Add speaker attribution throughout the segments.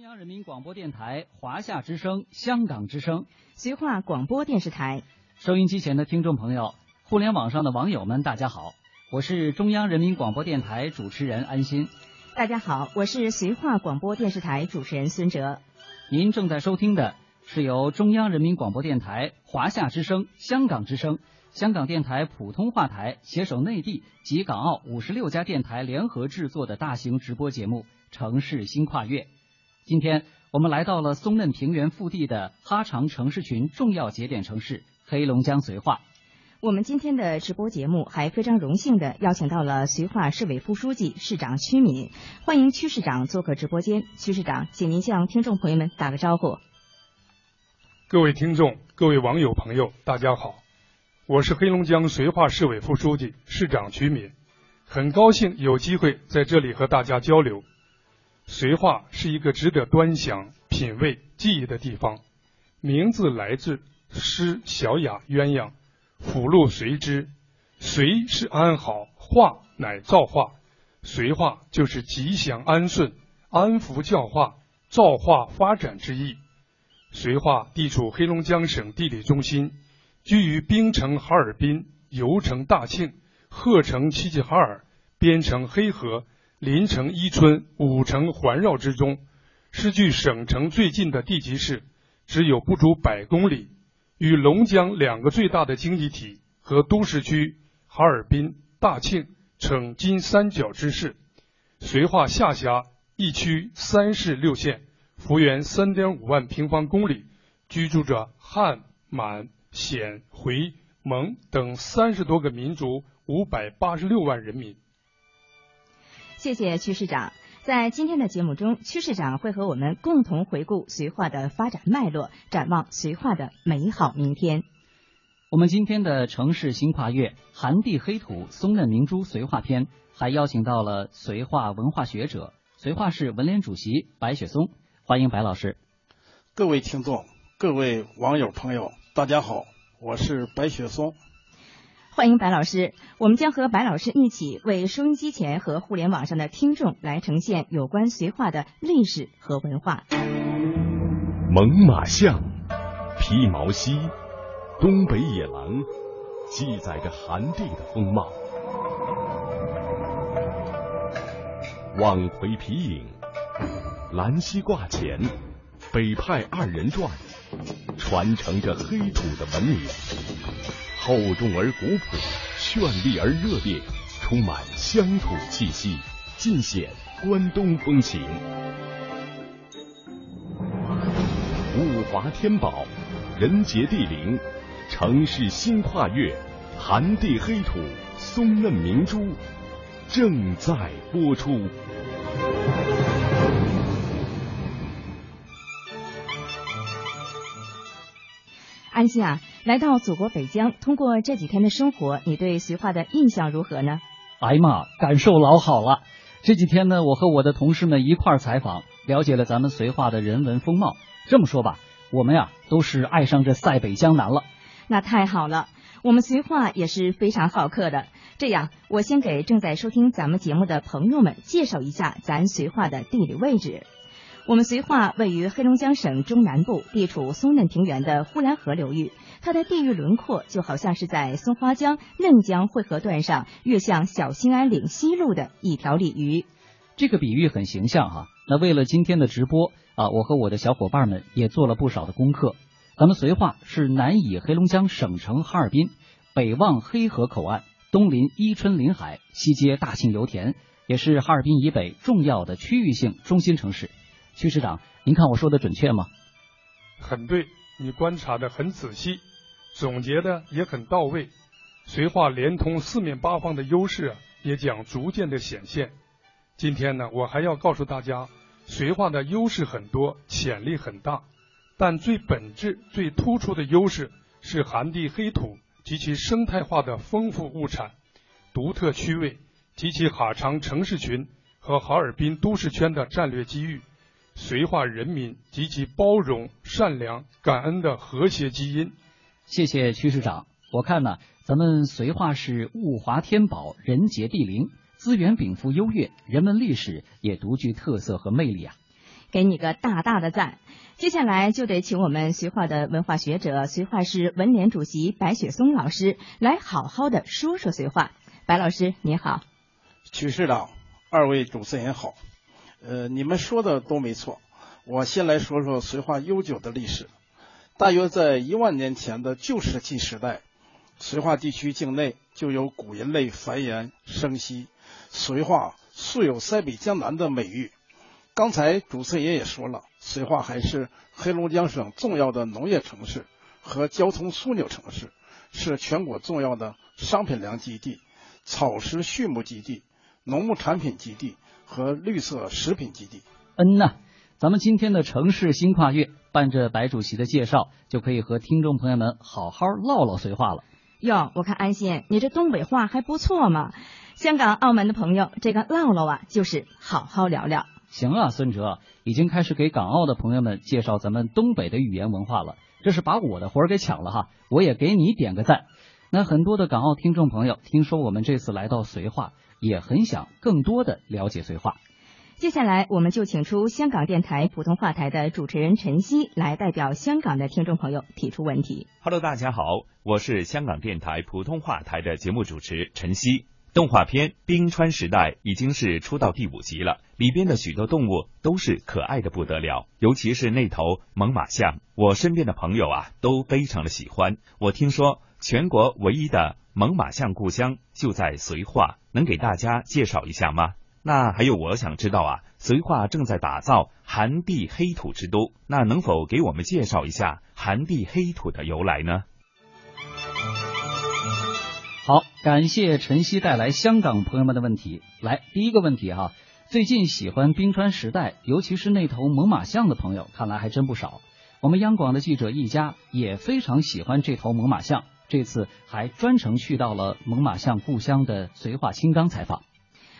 Speaker 1: 中央人民广播电台、华夏之声、香港之声、
Speaker 2: 绥化广播电视台，
Speaker 1: 收音机前的听众朋友，互联网上的网友们，大家好，我是中央人民广播电台主持人安心。
Speaker 2: 大家好，我是绥化广播电视台主持人孙哲。
Speaker 1: 您正在收听的是由中央人民广播电台、华夏之声、香港之声、香港电台普通话台携手内地及港澳五十六家电台联合制作的大型直播节目《城市新跨越》。今天我们来到了松嫩平原腹地的哈长城市群重要节点城市黑龙江绥化。
Speaker 2: 我们今天的直播节目还非常荣幸的邀请到了绥化市委副书记、市长曲敏，欢迎曲市长做客直播间。曲市长，请您向听众朋友们打个招呼。
Speaker 3: 各位听众、各位网友朋友，大家好，我是黑龙江绥化市委副书记、市长曲敏，很高兴有机会在这里和大家交流。绥化是一个值得端详、品味、记忆的地方，名字来自诗小雅鸳鸯，辅禄随之。随是安好，化乃造化，绥化就是吉祥安顺、安福教化、造化发展之意。绥化地处黑龙江省地理中心，居于冰城哈尔滨、油城大庆、鹤城齐齐哈尔、边城黑河。临城伊春五城环绕之中，是距省城最近的地级市，只有不足百公里，与龙江两个最大的经济体和都市区哈尔滨、大庆呈金三角之势。绥化下辖一区三市六县，幅员三点五万平方公里，居住着汉、满、鲜、回、蒙等三十多个民族，五百八十六万人民。
Speaker 2: 谢谢屈市长。在今天的节目中，屈市长会和我们共同回顾绥化的发展脉络，展望绥化的美好明天。
Speaker 1: 我们今天的城市新跨越，寒地黑土，松嫩明珠绥化篇，还邀请到了绥化文化学者、绥化市文联主席白雪松，欢迎白老师。
Speaker 4: 各位听众、各位网友朋友，大家好，我是白雪松。
Speaker 2: 欢迎白老师，我们将和白老师一起为收音机前和互联网上的听众来呈现有关绥化的历史和文化。
Speaker 5: 猛犸象、披毛犀、东北野狼，记载着寒地的风貌。望奎皮影、兰溪挂前、北派二人转，传承着黑土的文明。厚重而古朴，绚丽而热烈，充满乡土气息，尽显关东风情。物华天宝，人杰地灵，城市新跨越，寒地黑土，松嫩明珠，正在播出。
Speaker 2: 安心啊，来到祖国北疆，通过这几天的生活，你对绥化的印象如何呢？
Speaker 1: 哎呀妈，感受老好了。这几天呢，我和我的同事们一块儿采访，了解了咱们绥化的人文风貌。这么说吧，我们呀都是爱上这塞北江南了。
Speaker 2: 那太好了，我们绥化也是非常好客的。这样，我先给正在收听咱们节目的朋友们介绍一下咱绥化的地理位置。我们绥化位于黑龙江省中南部，地处松嫩平原的呼兰河流域。它的地域轮廓就好像是在松花江、嫩江汇合段上越向小兴安岭西路的一条鲤鱼。
Speaker 1: 这个比喻很形象哈。那为了今天的直播啊，我和我的小伙伴们也做了不少的功课。咱们绥化是南倚黑龙江省城哈尔滨，北望黑河口岸，东临伊春临海，西接大庆油田，也是哈尔滨以北重要的区域性中心城市。徐市长，您看我说的准确吗？
Speaker 3: 很对，你观察的很仔细，总结的也很到位。绥化连通四面八方的优势啊，也将逐渐的显现。今天呢，我还要告诉大家，绥化的优势很多，潜力很大，但最本质、最突出的优势是寒地黑土及其生态化的丰富物产、独特区位及其哈长城市群和哈尔滨都市圈的战略机遇。绥化人民及其包容、善良、感恩的和谐基因。
Speaker 1: 谢谢曲市长。我看呢，咱们绥化市物华天宝，人杰地灵，资源禀赋优越，人文历史也独具特色和魅力啊。
Speaker 2: 给你个大大的赞。接下来就得请我们绥化的文化学者、绥化市文联主席白雪松老师来好好的说说绥化。白老师您好，
Speaker 4: 曲市长，二位主持人好。呃，你们说的都没错。我先来说说绥化悠久的历史。大约在一万年前的旧石器时代，绥化地区境内就有古人类繁衍生息。绥化素有“塞北江南”的美誉。刚才主持人也说了，绥化还是黑龙江省重要的农业城市和交通枢纽城市，是全国重要的商品粮基地、草食畜牧基地、农牧产品基地和绿色食品基地。
Speaker 1: 嗯呐，咱们今天的城市新跨越，伴着白主席的介绍，就可以和听众朋友们好好唠唠绥化了。
Speaker 2: 哟，我看安心，你这东北话还不错嘛。香港、澳门的朋友，这个唠唠啊，就是好好聊聊。
Speaker 1: 行啊，孙哲已经开始给港澳的朋友们介绍咱们东北的语言文化了，这是把我的活儿给抢了哈，我也给你点个赞。那很多的港澳听众朋友听说我们这次来到绥化，也很想更多的了解绥化。
Speaker 2: 接下来，我们就请出香港电台普通话台的主持人陈曦来代表香港的听众朋友提出问题。
Speaker 6: Hello，大家好，我是香港电台普通话台的节目主持陈曦。动画片《冰川时代》已经是出到第五集了，里边的许多动物都是可爱的不得了，尤其是那头猛犸象，我身边的朋友啊都非常的喜欢。我听说全国唯一的猛犸象故乡就在绥化，能给大家介绍一下吗？那还有，我想知道啊，绥化正在打造寒地黑土之都，那能否给我们介绍一下寒地黑土的由来呢？
Speaker 1: 好，感谢晨曦带来香港朋友们的问题。来，第一个问题哈，最近喜欢冰川时代，尤其是那头猛犸象的朋友，看来还真不少。我们央广的记者一家也非常喜欢这头猛犸象，这次还专程去到了猛犸象故乡的绥化青冈采访。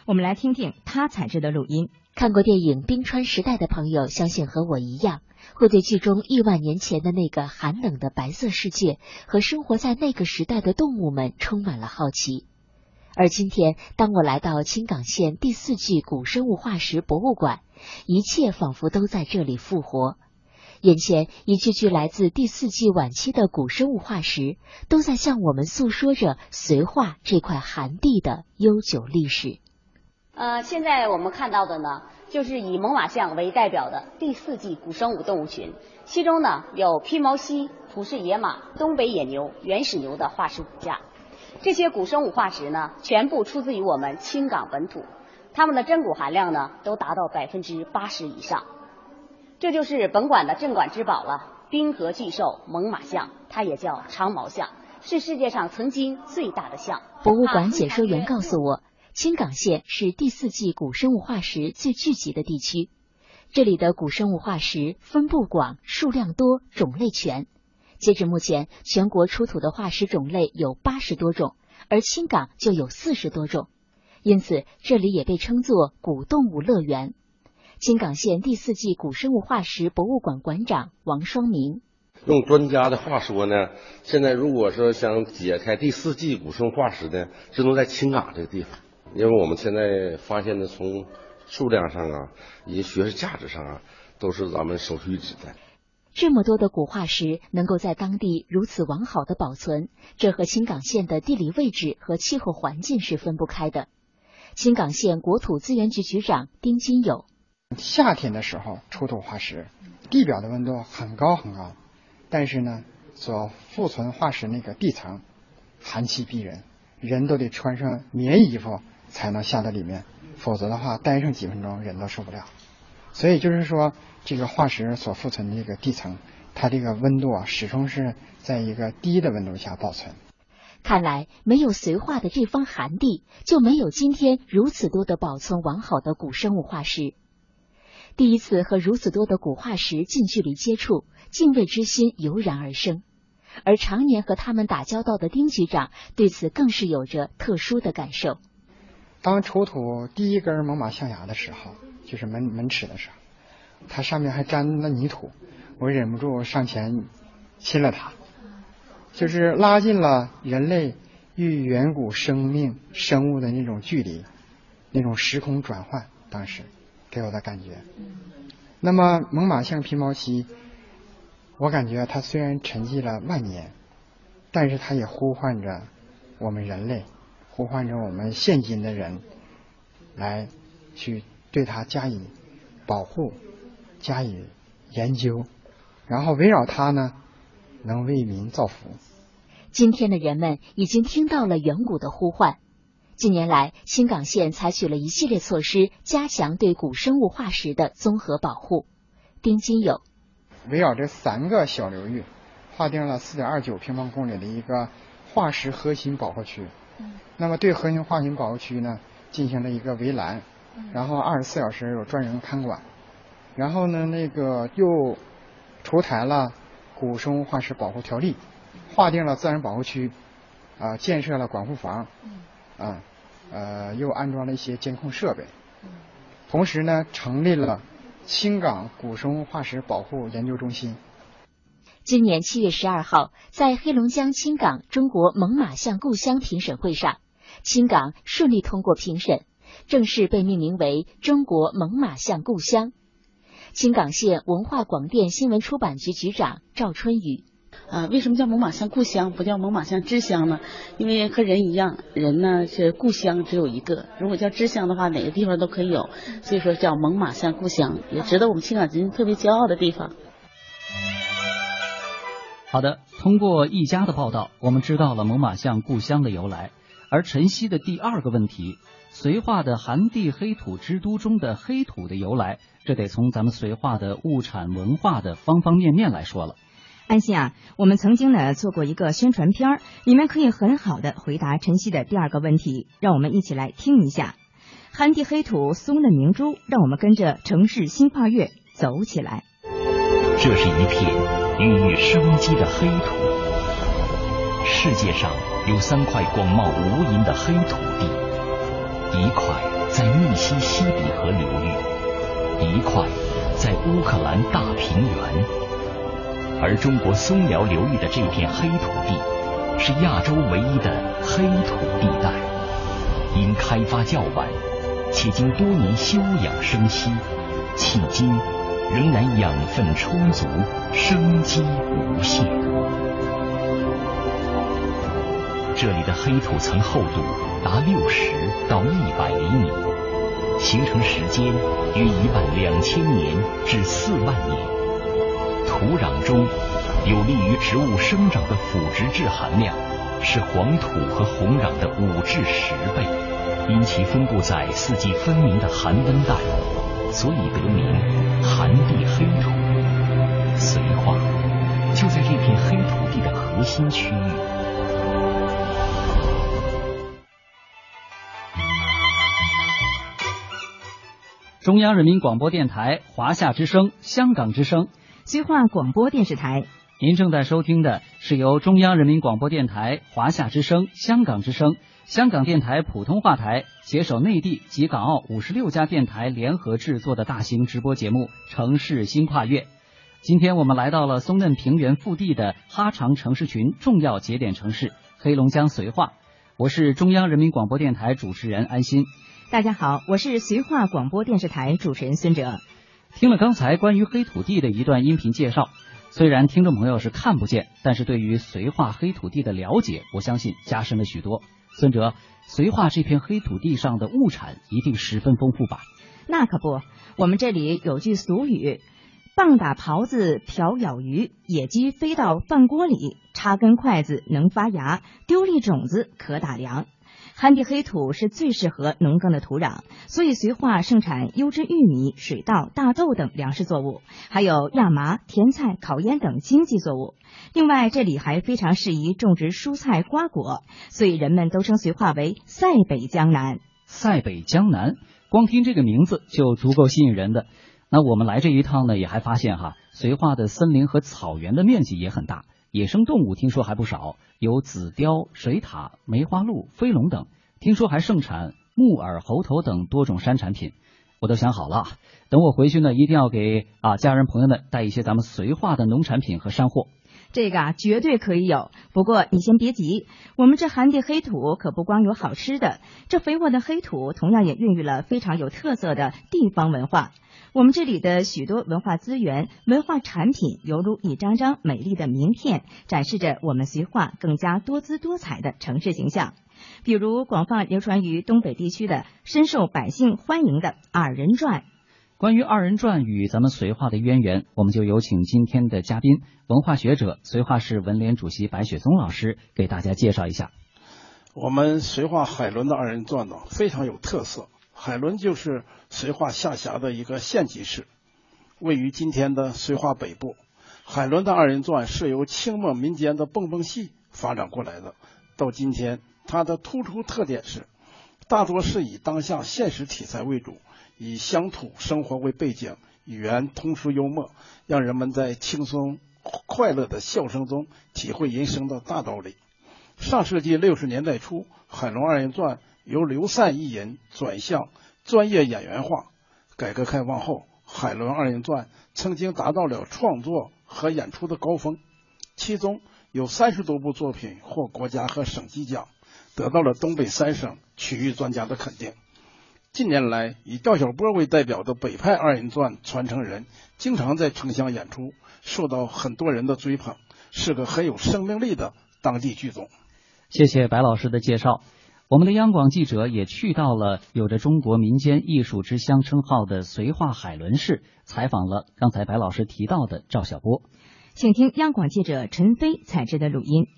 Speaker 2: 我们来听听他采制的录音。
Speaker 7: 看过电影《冰川时代》的朋友，相信和我一样。会对剧中亿万年前的那个寒冷的白色世界和生活在那个时代的动物们充满了好奇。而今天，当我来到青冈县第四纪古生物化石博物馆，一切仿佛都在这里复活。眼前一具具来自第四纪晚期的古生物化石，都在向我们诉说着绥化这块寒地的悠久历史。
Speaker 8: 呃，现在我们看到的呢。就是以猛犸象为代表的第四纪古生物动物群，其中呢有披毛犀、普氏野马、东北野牛、原始牛的化石骨架。这些古生物化石呢，全部出自于我们青港本土，它们的真骨含量呢都达到百分之八十以上。这就是本馆的镇馆之宝了——冰河巨兽猛犸象，它也叫长毛象，是世界上曾经最大的象。
Speaker 7: 博物馆解说员告诉我。青冈县是第四纪古生物化石最聚集的地区，这里的古生物化石分布广、数量多、种类全。截至目前，全国出土的化石种类有八十多种，而青冈就有四十多种，因此这里也被称作古动物乐园。青冈县第四纪古生物化石博物馆馆长王双明：
Speaker 9: 用专家的话说呢，现在如果说想解开第四纪古生物化石呢，只能在青冈这个地方。因为我们现在发现的，从数量上啊，以及学术价值上啊，都是咱们首屈一指的。
Speaker 7: 这么多的古化石能够在当地如此完好的保存，这和青冈县的地理位置和气候环境是分不开的。青冈县国土资源局局长丁金友：
Speaker 10: 夏天的时候出土化石，地表的温度很高很高，但是呢，所富存化石那个地层寒气逼人，人都得穿上棉衣服。才能下到里面，否则的话待上几分钟人都受不了。所以就是说，这个化石所附存的这个地层，它这个温度啊始终是在一个低的温度下保存。
Speaker 7: 看来没有绥化的这方寒地，就没有今天如此多的保存完好的古生物化石。第一次和如此多的古化石近距离接触，敬畏之心油然而生。而常年和他们打交道的丁局长对此更是有着特殊的感受。
Speaker 10: 当出土第一根猛犸象牙的时候，就是门门齿的时候，它上面还沾了泥土，我忍不住上前亲了它，就是拉近了人类与远古生命生物的那种距离，那种时空转换。当时给我的感觉，那么猛犸象皮毛漆，我感觉它虽然沉寂了万年，但是它也呼唤着我们人类，呼唤着我们现今的人来去对它加以保护、加以研究，然后围绕它呢，能为民造福。
Speaker 7: 今天的人们已经听到了远古的呼唤。近年来，新港县采取了一系列措施，加强对古生物化石的综合保护。丁金友
Speaker 10: 围绕这三个小流域，划定了四点二九平方公里的一个化石核心保护区。那么对核心化石保护区呢，进行了一个围栏，然后二十四小时有专人看管。然后呢，那个又出台了古生物化石保护条例。划定了自然保护区，啊，建设了管护房，啊，呃，又安装了一些监控设备，同时呢，成立了青港古生物化石保护研究中心。
Speaker 7: 今年七月十二号，在黑龙江青冈中国猛犸象故乡评审会上，青冈顺利通过评审，正式被命名为中国猛犸象故乡。青冈县文化广电新闻出版局局长赵春雨。
Speaker 11: 啊，为什么叫猛犸象故乡，不叫猛犸象之乡呢？因为和人一样，人呢是故乡只有一个。如果叫之乡的话，哪个地方都可以有，所以说叫猛犸象故乡，也值得我们青冈人特别骄傲的地方。
Speaker 1: 好的，通过一家的报道，我们知道了猛犸象故乡的由来。而晨曦的第二个问题，绥化的寒地黑土之都中的黑土的由来，这得从咱们绥化的物产文化的方方面面来说了。
Speaker 2: 安心啊，我们曾经呢做过一个宣传片儿，里面可以很好的回答晨曦的第二个问题，让我们一起来听一下。寒地黑土松嫩明珠，让我们跟着城市新跨越走起来。
Speaker 12: 这是一片孕育生机的黑土。世界上有三块广袤无垠的黑土地，一块在密西西比河流域，一块在乌克兰大平原。而中国松辽流域的这片黑土地，是亚洲唯一的黑土地带。因开发较晚，且经多年休养生息，迄今仍然养分充足，生机无限。这里的黑土层厚度达六十到一百厘米，形成时间约一万两千年至四万年。土壤中有利于植物生长的腐殖质含量是黄土和红壤的五至十倍，因其分布在四季分明的寒温带，所以得名寒地黑土。绥化就在这片黑土地的核心区域。
Speaker 1: 中央人民广播电台、华夏之声、香港之声。
Speaker 2: 绥化广播电视台，
Speaker 1: 您正在收听的是由中央人民广播电台、华夏之声、香港之声、香港电台普通话台携手内地及港澳五十六家电台联合制作的大型直播节目《城市新跨越》。今天我们来到了松嫩平原腹地的哈长城市群重要节点城市黑龙江绥化。我是中央人民广播电台主持人安心。
Speaker 2: 大家好，我是绥化广播电视台主持人孙哲。
Speaker 1: 听了刚才关于黑土地的一段音频介绍，虽然听众朋友是看不见，但是对于绥化黑土地的了解，我相信加深了许多。孙哲，绥化这片黑土地上的物产一定十分丰富吧？
Speaker 2: 那可不，我们这里有句俗语：“棒打狍子瓢舀鱼，野鸡飞到饭锅里，插根筷子能发芽，丢粒种子可打粮。”旱地黑土是最适合农耕的土壤，所以绥化盛产优质玉米、水稻、大豆等粮食作物，还有亚麻、甜菜、烤烟等经济作物。另外，这里还非常适宜种植蔬菜、瓜果，所以人们都称绥化为“塞北江南”。
Speaker 1: 塞北江南，光听这个名字就足够吸引人的。那我们来这一趟呢，也还发现哈，绥化的森林和草原的面积也很大。野生动物听说还不少，有紫貂、水獭、梅花鹿、飞龙等。听说还盛产木耳、猴头等多种山产品。我都想好了，等我回去呢，一定要给啊家人朋友们带一些咱们绥化的农产品和山货。
Speaker 2: 这个啊，绝对可以有。不过你先别急，我们这寒地黑土可不光有好吃的，这肥沃的黑土同样也孕育了非常有特色的地方文化。我们这里的许多文化资源、文化产品，犹如一张张美丽的名片，展示着我们绥化更加多姿多彩的城市形象。比如广泛流传于东北地区的、深受百姓欢迎的二人转。
Speaker 1: 关于二人转与咱们绥化的渊源，我们就有请今天的嘉宾，文化学者、绥化市文联主席白雪松老师给大家介绍一下。
Speaker 4: 我们绥化海伦的二人转呢，非常有特色。海伦就是绥化下辖的一个县级市，位于今天的绥化北部。海伦的二人转是由清末民间的蹦蹦戏发展过来的，到今天，它的突出特点是，大多是以当下现实题材为主。以乡土生活为背景，语言通俗幽默，让人们在轻松快乐的笑声中体会人生的大道理。上世纪六十年代初，《海伦二人转》由刘散一人转向专业演员化。改革开放后，《海伦二人转》曾经达到了创作和演出的高峰，其中有三十多部作品获国家和省级奖，得到了东北三省曲艺专家的肯定。近年来，以赵小波为代表的北派二人转传承人，经常在城乡演出，受到很多人的追捧，是个很有生命力的当地剧种。
Speaker 1: 谢谢白老师的介绍。我们的央广记者也去到了有着“中国民间艺术之乡”称号的绥化海伦市，采访了刚才白老师提到的赵小波。
Speaker 2: 请听央广记者陈飞采制的录音。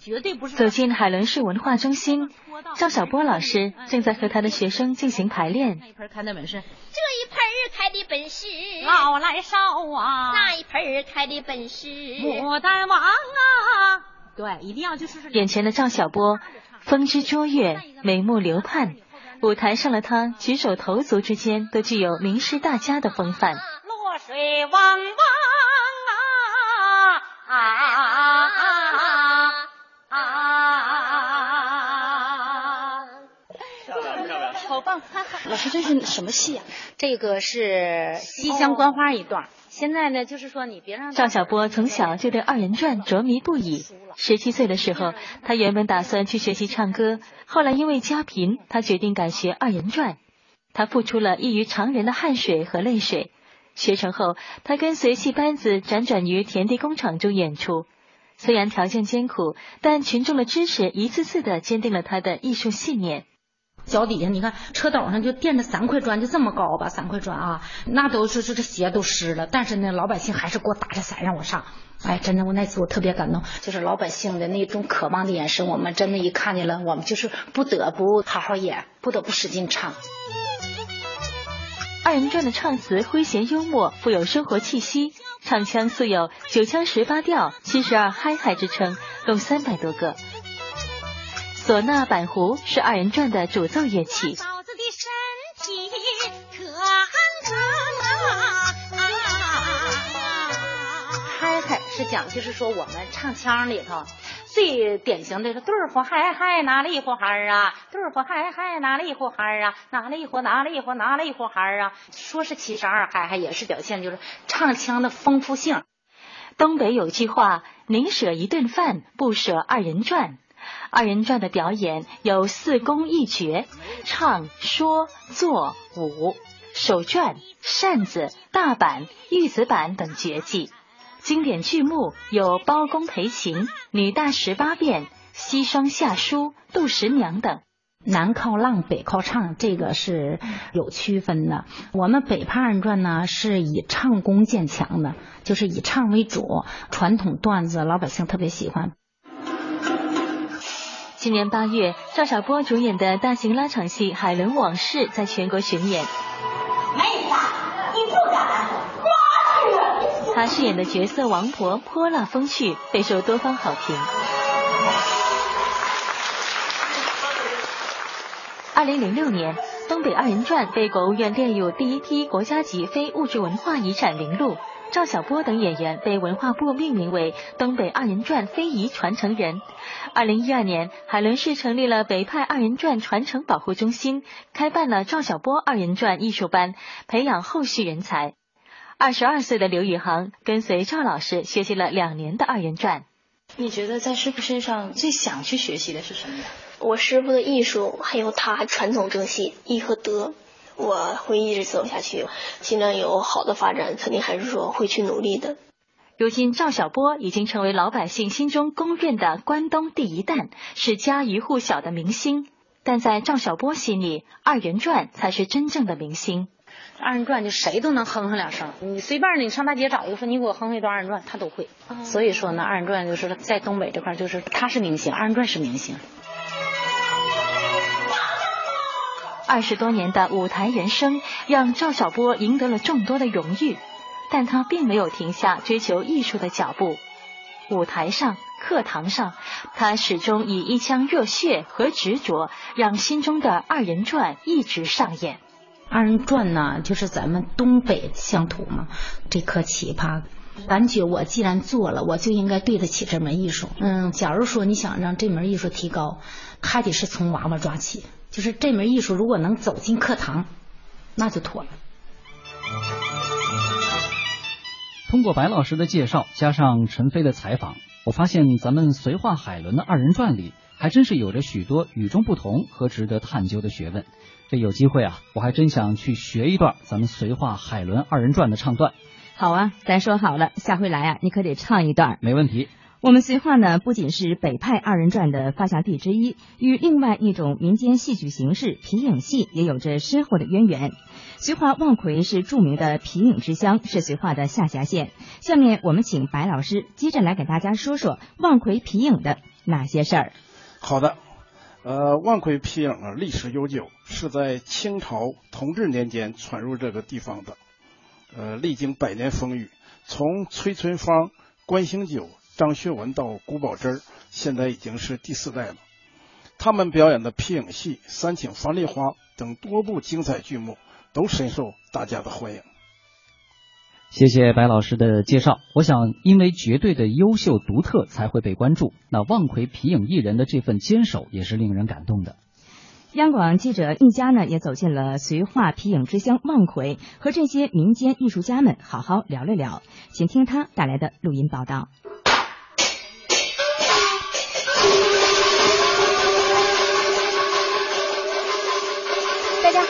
Speaker 13: 绝对不是。
Speaker 14: 走进海伦市文化中心，赵小波老师正在和他的学生进行排练。
Speaker 13: 那一盆开的本事，这
Speaker 15: 一盆开的本事
Speaker 13: 老来少啊。
Speaker 15: 那一盆开的本事
Speaker 13: 牡丹王啊。对，一定要就是。
Speaker 14: 眼前的赵小波，风姿卓越，眉目流盼。舞台上的他，举手投足之间都具有名师大家的风范。
Speaker 13: 落水汪汪老师，这是什么戏啊？
Speaker 15: 这个是《西厢观花》一段。现在呢，就是说你别让
Speaker 14: 赵小波从小就对二人转着迷不已。十七岁的时候，他原本打算去学习唱歌，后来因为家贫，他决定改学二人转。他付出了异于常人的汗水和泪水。学成后，他跟随戏班子辗转于田地工厂中演出。虽然条件艰苦，但群众的支持一次次的坚定了他的艺术信念。
Speaker 13: 脚底下，你看车斗上就垫着三块砖，就这么高吧，三块砖啊，那都是这这鞋都湿了，但是呢，老百姓还是给我打着伞让我上。哎，真的，我那次我特别感动，就是老百姓的那种渴望的眼神，我们真的一看见了，我们就是不得不好好演，不得不使劲唱。
Speaker 14: 二人转的唱词诙谐幽默，富有生活气息，唱腔素有九腔十八调、七十二嗨嗨之称，共三百多个。唢呐、板胡是二人转的主奏乐器。嫂子的身体可
Speaker 13: 嗨嗨是讲，就是说我们唱腔里头最典型的是对儿嗨嗨拿了一壶嗨啊，对儿嗨嗨拿了一壶嗨啊，拿了一壶拿了一壶拿了一壶嗨啊。说是七十二嗨嗨，也是表现就是唱腔的丰富性。
Speaker 14: 东北有句话：宁舍一顿饭，不舍二人转。二人转的表演有四功一绝：唱、说、做、舞、手转、扇子、大板、玉子板等绝技。经典剧目有《包公赔秦》《女大十八变》《西双下书》《杜十娘》等。
Speaker 13: 南靠浪，北靠唱，这个是有区分的。我们北派二人转呢，是以唱功见强的，就是以唱为主，传统段子老百姓特别喜欢。
Speaker 14: 今年八月，赵小波主演的大型拉场戏《海伦往事》在全国巡演。
Speaker 15: 妹子，你不敢？
Speaker 14: 他饰演的角色王婆泼辣风趣，备受多方好评。二零零六年，东北二人转被国务院列入第一批国家级非物质文化遗产名录。赵小波等演员被文化部命名为东北二人转非遗传承人。二零一二年，海伦市成立了北派二人转传承保护中心，开办了赵小波二人转艺术班，培养后续人才。二十二岁的刘宇航跟随赵老师学习了两年的二人转。
Speaker 16: 你觉得在师傅身上最想去学习的是什么呀？
Speaker 17: 我师傅的艺术，还有他传统正气义和德，我会一直走下去。尽量有好的发展，肯定还是说会去努力的。
Speaker 14: 如今，赵小波已经成为老百姓心中公认的关东第一旦，是家喻户晓的明星。但在赵小波心里，二人转才是真正的明星。
Speaker 13: 二人转就谁都能哼哼两声，你随便你上大街找一个说你给我哼哼一段二人转，他都会。所以说呢，二人转就是在东北这块就是他是明星，二人转是明星。
Speaker 14: 二十多年的舞台人生让赵小波赢得了众多的荣誉，但他并没有停下追求艺术的脚步。舞台上、课堂上，他始终以一腔热血和执着，让心中的二人转一直上演。
Speaker 13: 二人转呢，就是咱们东北乡土嘛，这颗奇葩，感觉我既然做了，我就应该对得起这门艺术。嗯，假如说你想让这门艺术提高，还得是从娃娃抓起。就是这门艺术如果能走进课堂，那就妥了。
Speaker 1: 通过白老师的介绍，加上陈飞的采访，我发现咱们绥化海伦的二人转里，还真是有着许多与众不同和值得探究的学问。这有机会啊，我还真想去学一段咱们绥化海伦二人转的唱段。
Speaker 2: 好啊，咱说好了，下回来啊，你可得唱一段。
Speaker 1: 没问题。
Speaker 2: 我们绥化呢，不仅是北派二人转的发祥地之一，与另外一种民间戏曲形式皮影戏也有着深厚的渊源。绥化望奎是著名的皮影之乡，是绥化的下辖县。下面我们请白老师接着来给大家说说望奎皮影的哪些事儿。
Speaker 4: 好的。呃，望奎皮影啊，历史悠久，是在清朝同治年间传入这个地方的。呃，历经百年风雨，从崔春芳、关兴九、张学文到古宝珍，现在已经是第四代了。他们表演的皮影戏《三请樊梨花》等多部精彩剧目，都深受大家的欢迎。
Speaker 1: 谢谢白老师的介绍。我想，因为绝对的优秀独特才会被关注。那望奎皮影艺人的这份坚守也是令人感动的。
Speaker 2: 央广记者一家呢，也走进了绥化皮影之乡望奎，和这些民间艺术家们好好聊了聊。请听他带来的录音报道。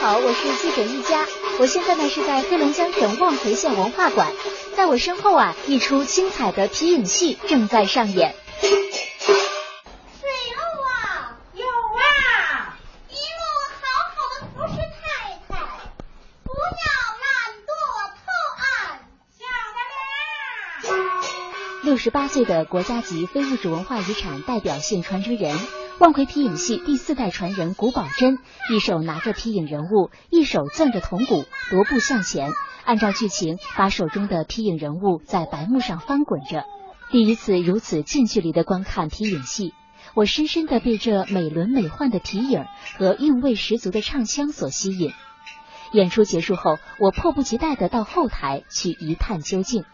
Speaker 7: 好，我是记者一家。我现在呢是在黑龙江省望奎县文化馆，在我身后啊，一出精彩的皮影戏正在上演。
Speaker 18: 水路啊，有啊，一路好好的服侍太太，不要懒惰偷安，晓得
Speaker 7: 啦。六十八岁的国家级非物质文化遗产代表性传承人。望奎皮影戏第四代传人古宝珍，一手拿着皮影人物，一手攥着铜鼓，踱步向前，按照剧情把手中的皮影人物在白幕上翻滚着。第一次如此近距离的观看皮影戏，我深深的被这美轮美奂的皮影和韵味十足的唱腔所吸引。演出结束后，我迫不及待的到后台去一探究竟。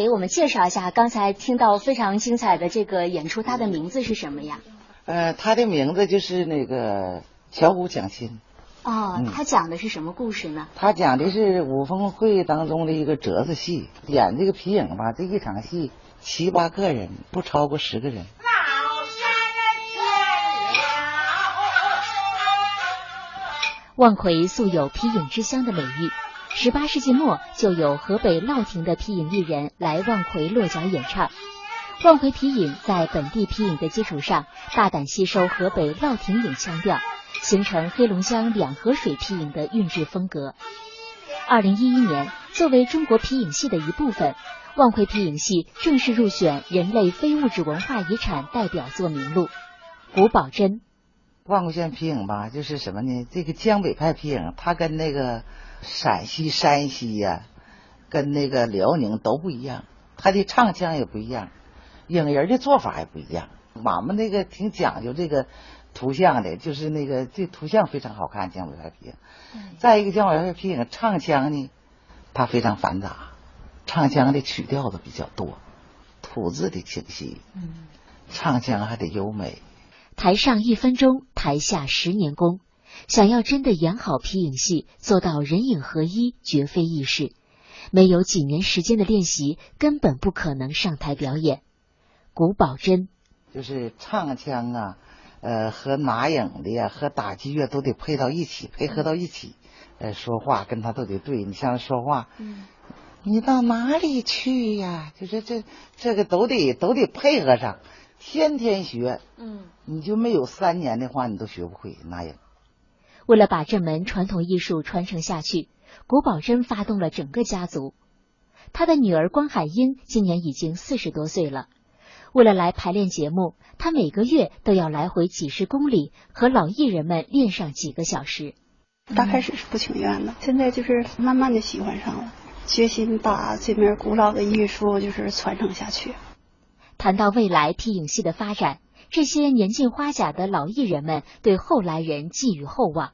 Speaker 7: 给我们介绍一下，刚才听到非常精彩的这个演出，它的名字是什么呀？
Speaker 19: 呃，它的名字就是那个小虎讲亲。
Speaker 7: 哦，他讲的是什么故事呢？
Speaker 19: 它讲的是五峰会当中的一个折子戏，演这个皮影吧，这一场戏七八个人，不超过十个人。
Speaker 7: 万奎素有皮影之乡的美誉。十八世纪末，就有河北乐亭的皮影艺人来望奎落脚演唱。望奎皮影在本地皮影的基础上，大胆吸收河北乐亭影腔调，形成黑龙江两河水皮影的韵致风格。二零一一年，作为中国皮影戏的一部分，望奎皮影戏正式入选人类非物质文化遗产代表作名录。古宝珍，
Speaker 19: 望奎县皮影吧，就是什么呢？这个江北派皮影，它跟那个。陕西、山西呀，跟那个辽宁都不一样，他的唱腔也不一样，影人的做法也不一样。俺们那个挺讲究这个图像的，就是那个这图像非常好看，姜伟派皮影。再一个，姜伟派皮影唱腔呢，它非常繁杂，唱腔的曲调子比较多，吐字的清晰，
Speaker 7: 嗯，
Speaker 19: 唱腔还得优美。
Speaker 7: 台上一分钟，台下十年功。想要真的演好皮影戏，做到人影合一，绝非易事。没有几年时间的练习，根本不可能上台表演。古宝珍
Speaker 19: 就是唱腔啊，呃，和拿影的呀，和打击乐都得配到一起，配合到一起。呃，说话跟他都得对。你像说话，
Speaker 7: 嗯，
Speaker 19: 你到哪里去呀？就是这这个都得都得配合上，天天学。
Speaker 7: 嗯，
Speaker 19: 你就没有三年的话，你都学不会拿影。
Speaker 7: 为了把这门传统艺术传承下去，古宝珍发动了整个家族。他的女儿关海英今年已经四十多岁了。为了来排练节目，她每个月都要来回几十公里，和老艺人们练上几个小时。
Speaker 20: 刚开始是不情愿的，现在就是慢慢的喜欢上了，决心把这门古老的艺术就是传承下去。
Speaker 7: 谈到未来皮影戏的发展，这些年近花甲的老艺人们对后来人寄予厚望。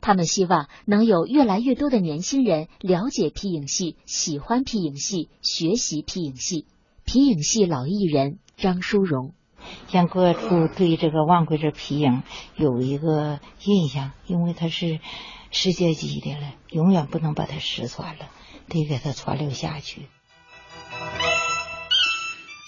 Speaker 7: 他们希望能有越来越多的年轻人了解皮影戏，喜欢皮影戏，学习皮影戏。皮影戏老艺人张淑荣，
Speaker 21: 让各处对这个万桂这皮影有一个印象，因为它是世界级的了，永远不能把它失传了，得给它传留下去。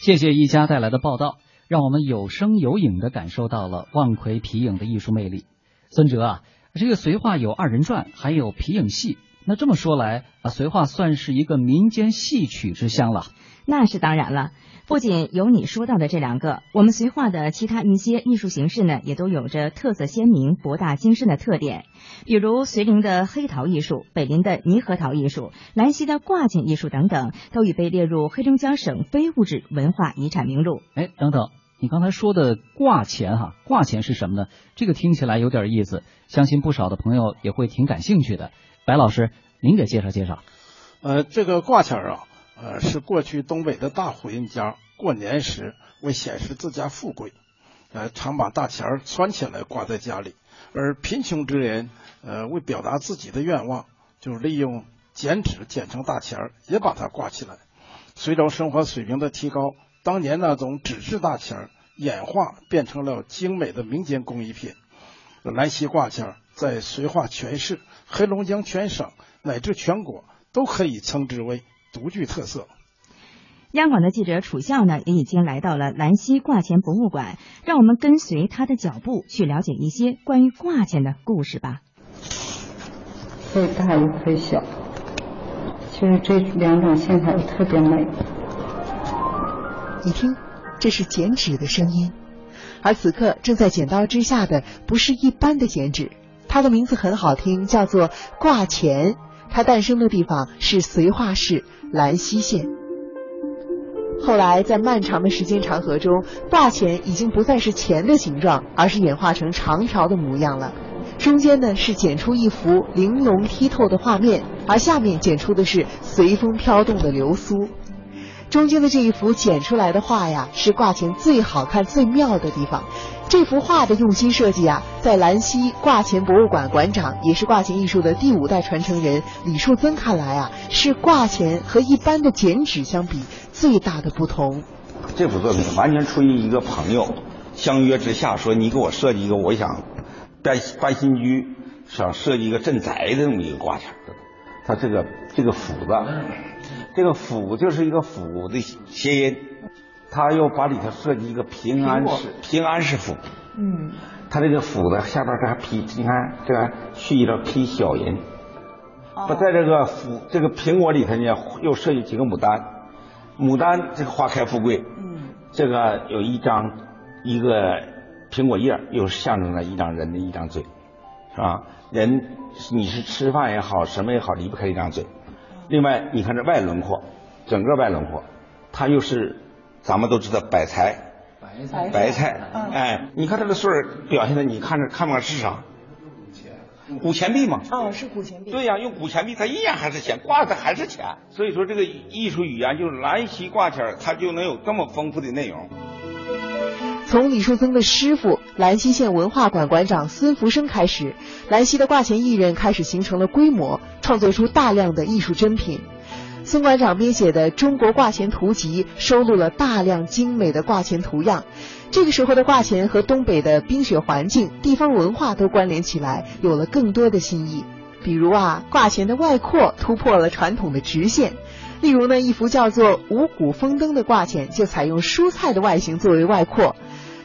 Speaker 1: 谢谢一家带来的报道，让我们有声有影的感受到了万奎皮影的艺术魅力。孙哲啊。这个绥化有二人转，还有皮影戏。那这么说来啊，绥化算是一个民间戏曲之乡了。
Speaker 2: 那是当然了，不仅有你说到的这两个，我们绥化的其他一些艺术形式呢，也都有着特色鲜明、博大精深的特点。比如绥宁的黑陶艺术、北林的泥核陶艺术、兰溪的挂件艺术等等，都已被列入黑龙江省非物质文化遗产名录。
Speaker 1: 哎，等等。你刚才说的挂钱哈，挂钱是什么呢？这个听起来有点意思，相信不少的朋友也会挺感兴趣的。白老师，您给介绍介绍。
Speaker 4: 呃，这个挂钱啊，呃，是过去东北的大户人家过年时为显示自家富贵，呃，常把大钱穿起来挂在家里；而贫穷之人，呃，为表达自己的愿望，就利用剪纸剪成大钱也把它挂起来。随着生活水平的提高。当年那种纸质大钱演化变成了精美的民间工艺品。兰溪挂钱在绥化全市、黑龙江全省乃至全国都可以称之为独具特色。
Speaker 2: 央广的记者楚笑呢，也已经来到了兰溪挂钱博物馆，让我们跟随他的脚步去了解一些关于挂钱的故事吧。
Speaker 22: 最大一块小，就是这两种线条特别美。
Speaker 23: 你听，这是剪纸的声音，而此刻正在剪刀之下的不是一般的剪纸，它的名字很好听，叫做挂钱。它诞生的地方是绥化市兰溪县。后来在漫长的时间长河中，挂钱已经不再是钱的形状，而是演化成长条的模样了。中间呢是剪出一幅玲珑剔透的画面，而下面剪出的是随风飘动的流苏。中间的这一幅剪出来的画呀，是挂钱最好看、最妙的地方。这幅画的用心设计啊，在兰溪挂钱博物馆馆长，也是挂钱艺术的第五代传承人李树增看来啊，是挂钱和一般的剪纸相比最大的不同。
Speaker 24: 这幅作品完全出于一个朋友相约之下，说你给我设计一个，我想搬搬新居，想设计一个镇宅的这么一个挂钱。他这个这个斧子。这个斧就是一个斧的谐音，他又把里头设计一个平安是平安式斧。
Speaker 23: 嗯，
Speaker 24: 他这个斧子下边这还劈，你看这个续了劈小人。不在这个斧这个苹果里头呢，又设计几个牡丹，牡丹这个花开富贵。
Speaker 23: 嗯，
Speaker 24: 这个有一张一个苹果叶，又象征了一张人的一张嘴，是吧？人你是吃饭也好，什么也好，离不开一张嘴。另外，你看这外轮廓，整个外轮廓，它又是咱们都知道白菜，
Speaker 23: 白菜，
Speaker 24: 白菜，哎，你看这个穗儿表现的，你看着看不看是啥？古钱币嘛。
Speaker 23: 哦，是古钱币。
Speaker 24: 对呀，用古钱币，它依然还是钱，挂的还是钱。所以说，这个艺术语言就是兰溪挂钱，它就能有这么丰富的内容。
Speaker 23: 从李树增的师傅兰溪县文化馆馆长孙福生开始，兰溪的挂钱艺人开始形成了规模，创作出大量的艺术珍品。孙馆长编写的《中国挂钱图集》收录了大量精美的挂钱图样。这个时候的挂钱和东北的冰雪环境、地方文化都关联起来，有了更多的新意。比如啊，挂钱的外扩突破了传统的直线。例如呢，一幅叫做“五谷丰登”的挂钱就采用蔬菜的外形作为外扩；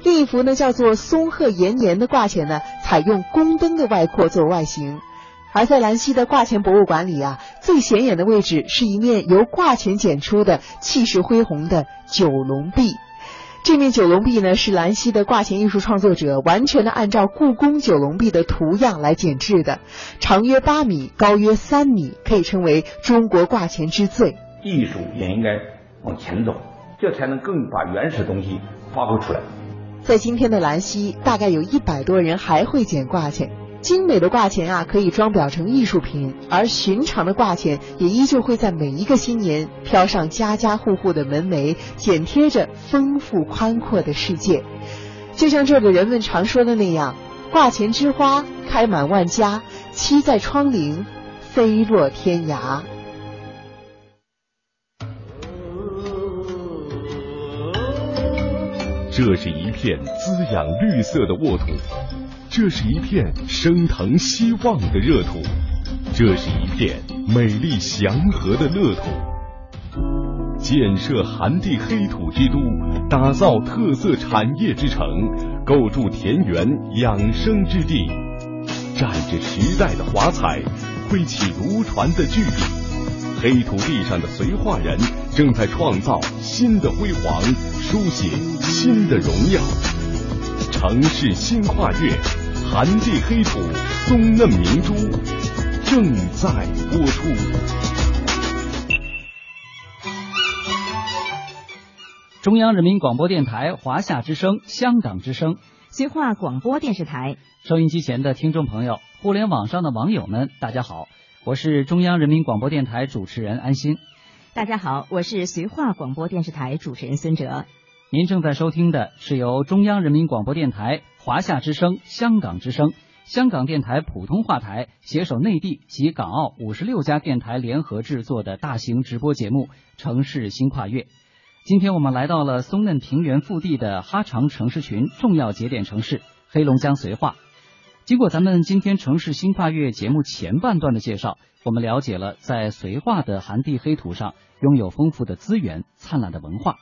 Speaker 23: 另一幅呢叫做“松鹤延年”的挂钱呢，采用宫灯的外扩作为外形。而在兰溪的挂钱博物馆里啊，最显眼的位置是一面由挂钱剪出的气势恢宏的九龙壁。这面九龙壁呢，是兰溪的挂钱艺术创作者完全的按照故宫九龙壁的图样来剪制的，长约八米，高约三米，可以称为中国挂钱之最。
Speaker 24: 艺术也应该往前走，这才能更把原始东西发挥出来。
Speaker 23: 在今天的兰溪，大概有一百多人还会剪挂钱。精美的挂钱啊，可以装裱成艺术品；而寻常的挂钱，也依旧会在每一个新年飘上家家户户的门楣，剪贴着丰富宽阔的世界。就像这儿的人们常说的那样：“挂钱之花开满万家，栖在窗棂，飞落天涯。”
Speaker 5: 这是一片滋养绿色的沃土。这是一片升腾希望的热土，这是一片美丽祥和的乐土。建设寒地黑土之都，打造特色产业之城，构筑田园养生之地，蘸着时代的华彩，挥起如船的巨笔。黑土地上的绥化人正在创造新的辉煌，书写新的荣耀。城市新跨越。寒地黑土，松嫩明珠正在播出。
Speaker 1: 中央人民广播电台华夏之声、香港之声、
Speaker 2: 绥化广播电视台，
Speaker 1: 收音机前的听众朋友，互联网上的网友们，大家好，我是中央人民广播电台主持人安心。
Speaker 2: 大家好，我是绥化广播电视台主持人孙哲。
Speaker 1: 您正在收听的是由中央人民广播电台、华夏之声、香港之声、香港电台普通话台携手内地及港澳五十六家电台联合制作的大型直播节目《城市新跨越》。今天我们来到了松嫩平原腹地的哈长城市群重要节点城市黑龙江绥化。经过咱们今天《城市新跨越》节目前半段的介绍，我们了解了在绥化的寒地黑土上拥有丰富的资源、灿烂的文化。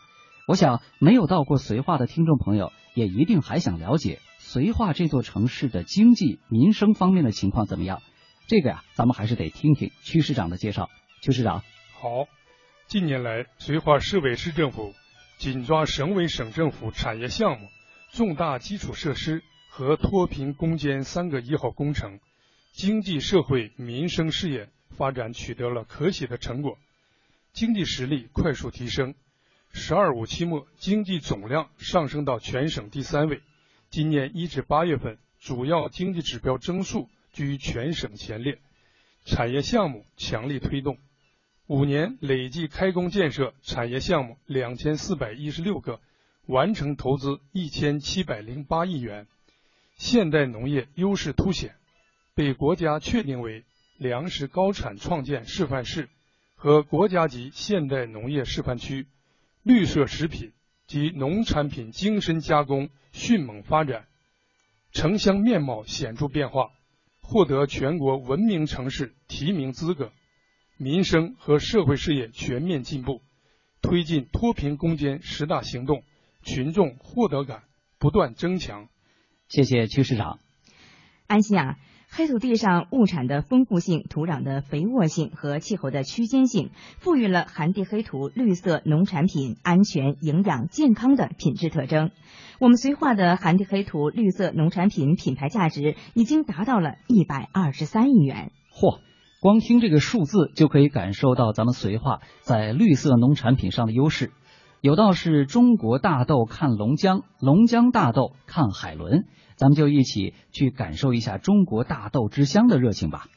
Speaker 1: 我想，没有到过绥化的听众朋友，也一定还想了解绥化这座城市的经济民生方面的情况怎么样。这个呀，咱们还是得听听区市长的介绍。区市长，
Speaker 3: 好。近年来，绥化市委市政府紧抓省委省政府产业项目、重大基础设施和脱贫攻坚三个一号工程，经济社会民生事业发展取得了可喜的成果，经济实力快速提升。“十二五”期末经济总量上升到全省第三位，今年一至八月份主要经济指标增速居全省前列，产业项目强力推动，五年累计开工建设产业项目两千四百一十六个，完成投资一千七百零八亿元，现代农业优势凸显，被国家确定为粮食高产创建示范市和国家级现代农业示范区。绿色食品及农产品精深加工迅猛发展，城乡面貌显著变化，获得全国文明城市提名资格，民生和社会事业全面进步，推进脱贫攻坚十大行动，群众获得感不断增强。
Speaker 1: 谢谢区市长，
Speaker 2: 安心啊。黑土地上物产的丰富性、土壤的肥沃性和气候的区间性，赋予了寒地黑土绿色农产品安全、营养、健康的品质特征。我们绥化的寒地黑土绿色农产品品牌价值已经达到了一百二十三亿元。
Speaker 1: 嚯，光听这个数字就可以感受到咱们绥化在绿色农产品上的优势。有道是中国大豆看龙江，龙江大豆看海伦。咱们就一起去感受一下中国大豆之乡的热情吧。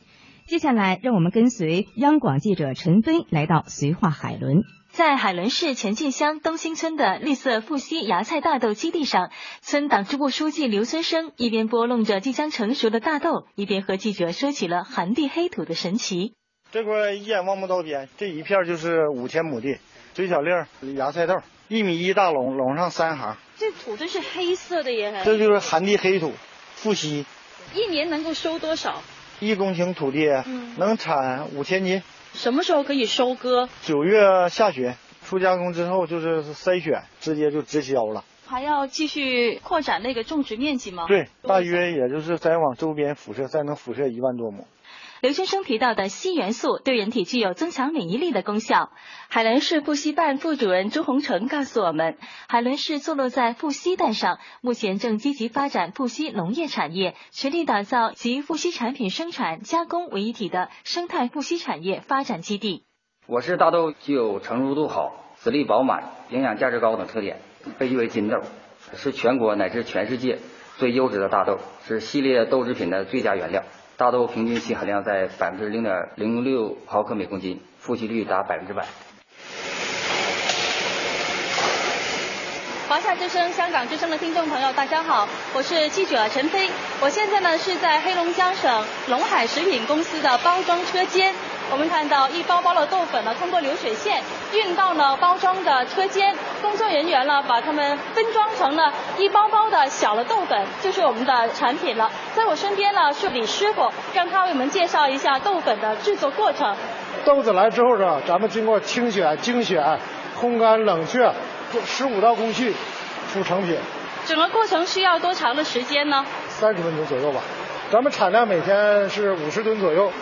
Speaker 2: 接下来，让我们跟随央广记者陈飞来到绥化海伦。
Speaker 14: 在海伦市前进乡东兴村的绿色富硒芽菜大豆基地上，村党支部书记刘村生一边拨弄着即将成熟的大豆，一边和记者说起了寒地黑土的神奇。
Speaker 25: 这块一眼望不到边，这一片就是五千亩地，最小粒儿芽菜豆，一米一大垄，垄上三行。
Speaker 26: 这土都是黑色的耶，
Speaker 25: 这就是寒地黑土，富硒。
Speaker 26: 一年能够收多少？
Speaker 25: 一公顷土地能产五千斤。
Speaker 26: 什么时候可以收割？
Speaker 25: 九月下旬，初加工之后就是筛选，直接就直销了。
Speaker 26: 还要继续扩展那个种植面积吗？
Speaker 25: 对，大约也就是再往周边辐射，再能辐射一万多亩。
Speaker 14: 刘先生提到的硒元素对人体具有增强免疫力的功效。海伦市富硒办副主任朱洪成告诉我们，海伦市坐落在富硒带上，目前正积极发展富硒农业产业，全力打造集富硒产品生产加工为一体的生态富硒产业发展基地。
Speaker 27: 我市大豆具有成熟度好、籽粒饱满、营养价值高等特点，被誉为金豆，是全国乃至全世界最优质的大豆，是系列豆制品的最佳原料。大豆平均硒含量在百分之零点零六毫克每公斤，富硒率达百分之百。
Speaker 26: 华夏之声、香港之声的听众朋友，大家好，我是记者陈飞。我现在呢是在黑龙江省龙海食品公司的包装车间。我们看到一包包的豆粉呢，通过流水线运到了包装的车间，工作人员呢把它们分装成了一包包的小的豆粉，就是我们的产品了。在我身边呢是李师傅，让他为我们介绍一下豆粉的制作过程。
Speaker 28: 豆子来之后呢，咱们经过清选、精选、烘干、冷却，十五道工序出成品。
Speaker 26: 整个过程需要多长的时间呢？
Speaker 28: 三十分钟左右吧。咱们产量每天是五十吨左右。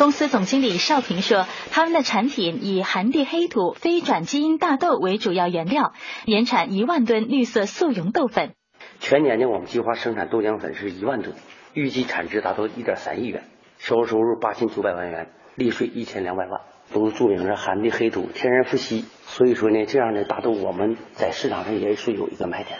Speaker 14: 公司总经理邵平说，他们的产品以寒地黑土非转基因大豆为主要原料，年产一万吨绿色速溶豆粉。
Speaker 29: 全年呢，我们计划生产豆浆粉是一万吨，预计产值达到一点三亿元，销售收入八千九百万元，利税一千两百万，都注明着寒地黑土天然富硒，所以说呢，这样的大豆我们在市场上也是有一个卖点。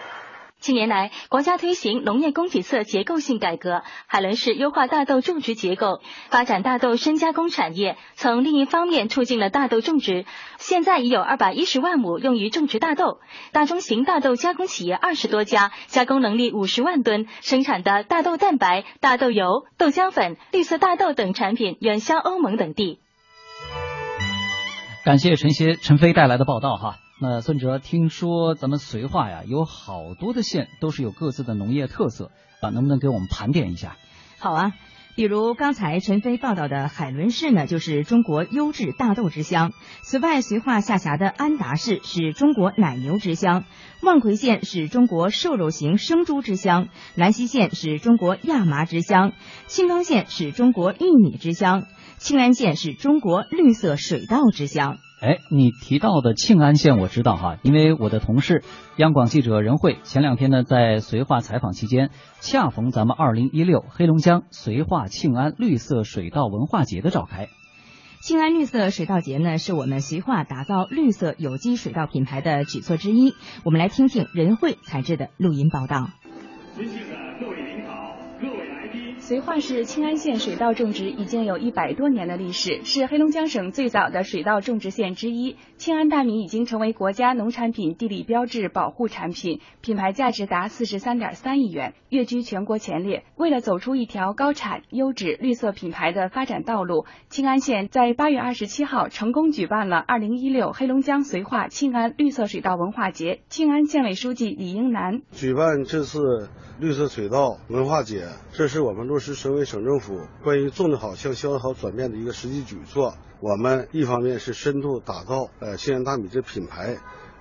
Speaker 14: 近年来，国家推行农业供给侧结构性改革，海伦市优化大豆种植结构，发展大豆深加工产业，从另一方面促进了大豆种植。现在已有二百一十万亩用于种植大豆，大中型大豆加工企业二十多家，加工能力五十万吨，生产的大豆蛋白、大豆油、豆浆粉、绿色大豆等产品远销欧盟等地。
Speaker 1: 感谢陈协陈飞带来的报道哈。那孙哲，听说咱们绥化呀，有好多的县都是有各自的农业特色啊，能不能给我们盘点一下？
Speaker 2: 好啊，比如刚才陈飞报道的海伦市呢，就是中国优质大豆之乡；此外，绥化下辖的安达市是中国奶牛之乡；望奎县是中国瘦肉型生猪之乡；兰溪县是中国亚麻之乡；青冈县是中国玉米之乡；庆安县是中国绿色水稻之乡。
Speaker 1: 哎，你提到的庆安县我知道哈，因为我的同事央广记者任慧前两天呢在绥化采访期间，恰逢咱们二零一六黑龙江绥化庆安绿色水稻文化节的召开。
Speaker 2: 庆安绿色水稻节呢，是我们绥化打造绿色有机水稻品牌的举措之一。我们来听听任慧采制的录音报道。
Speaker 30: 绥化市庆安县水稻种植已经有一百多年的历史，是黑龙江省最早的水稻种植县之一。庆安大米已经成为国家农产品地理标志保护产品，品牌价值达四十三点三亿元，跃居全国前列。为了走出一条高产、优质、绿色品牌的发展道路，庆安县在八月二十七号成功举办了二零一六黑龙江绥化庆安绿色水稻文化节。庆安县委书记李英南
Speaker 31: 举办这次绿色水稻文化节，这是我们落实省委省政府关于种得好向销得好转变的一个实际举措。我们一方面是深度打造呃庆安大米这品牌，